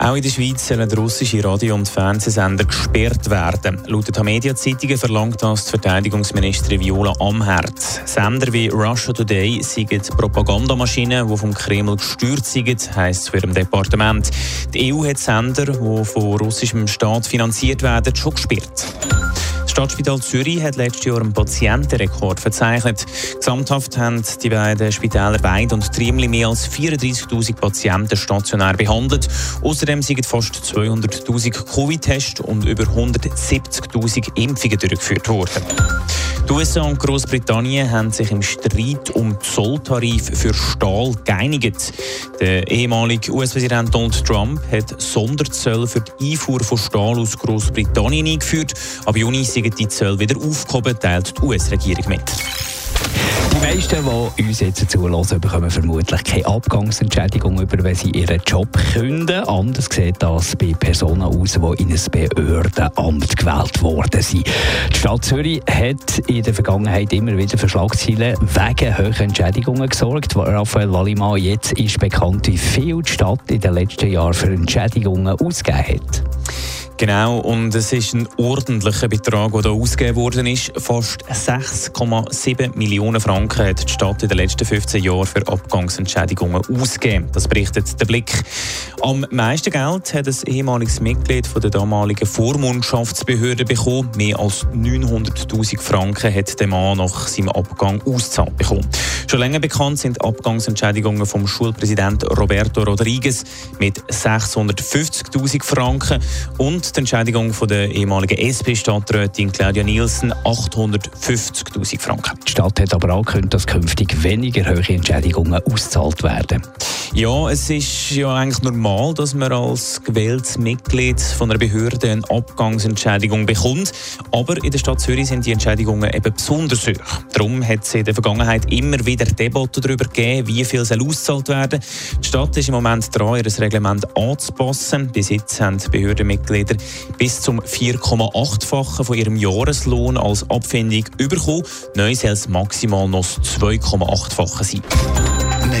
Auch in der Schweiz sollen russische Radio- und Fernsehsender gesperrt werden. Laut der Media-Zeitungen verlangt das die Verteidigungsministerin Viola Amherd. Sender wie Russia Today sind Propagandamaschinen, die vom Kreml gesteuert sind, heisst es für ihrem Departement. Die EU hat Sender, die von russischem Staat finanziert werden, schon gesperrt. Stadtspital Zürich hat letztes Jahr einen Patientenrekord verzeichnet. Gesamthaft haben die beiden Spitäler Weid und Triemli mehr als 34.000 Patienten stationär behandelt. Außerdem sind fast 200.000 Covid-Tests und über 170.000 Impfungen durchgeführt worden. Die USA und Großbritannien haben sich im Streit um Zolltarif für Stahl geeinigt. Der ehemalige US-Präsident Donald Trump hat Sonderzölle für die Einfuhr von Stahl aus Großbritannien eingeführt. Ab Juni sind die Zölle wieder aufgehoben, teilt die US-Regierung mit. Die meisten, die uns jetzt zulassen, bekommen vermutlich keine Abgangsentschädigung über, wenn sie ihren Job künden. Anders sieht das bei Personen aus, die in ein Behördenamt gewählt worden sind. Die Stadt Zürich hat in der Vergangenheit immer wieder für Schlagzeilen wegen hoher Entschädigungen gesorgt. Raphael Wallimann, jetzt ist bekannt, wie viel die Stadt in den letzten Jahren für Entschädigungen ausgegeben hat. Genau, und es ist ein ordentlicher Betrag, der hier ausgegeben worden ist. Fast 6,7 Millionen Franken hat die Stadt in den letzten 15 Jahren für Abgangsentschädigungen ausgegeben. Das berichtet der Blick. Am meisten Geld hat ein ehemaliges Mitglied von der damaligen Vormundschaftsbehörde bekommen. Mehr als 900.000 Franken hat der Mann nach seinem Abgang ausgezahlt bekommen. Schon länger bekannt sind Abgangsentschädigungen vom Schulpräsident Roberto Rodriguez mit 650.000 Franken und die Entschädigung von der ehemaligen SP-Stadträtin Claudia Nielsen 850.000 Franken. Die Stadt hat aber angekündigt, dass künftig weniger hohe Entschädigungen ausgezahlt werden. Ja, es ist ja eigentlich normal, dass man als gewähltes Mitglied von einer Behörde eine Abgangsentschädigung bekommt. Aber in der Stadt Zürich sind die Entschädigungen eben besonders hoch. Darum hat es in der Vergangenheit immer wieder Debatten darüber gegeben, wie viel soll ausgezahlt werden. Die Stadt ist im Moment dran, ihr Reglement anzupassen. Bis jetzt haben Behördenmitglieder bis zum 4,8-fachen von ihrem Jahreslohn als Abfindung bekommen. Neu soll es maximal noch 2,8-fache sein.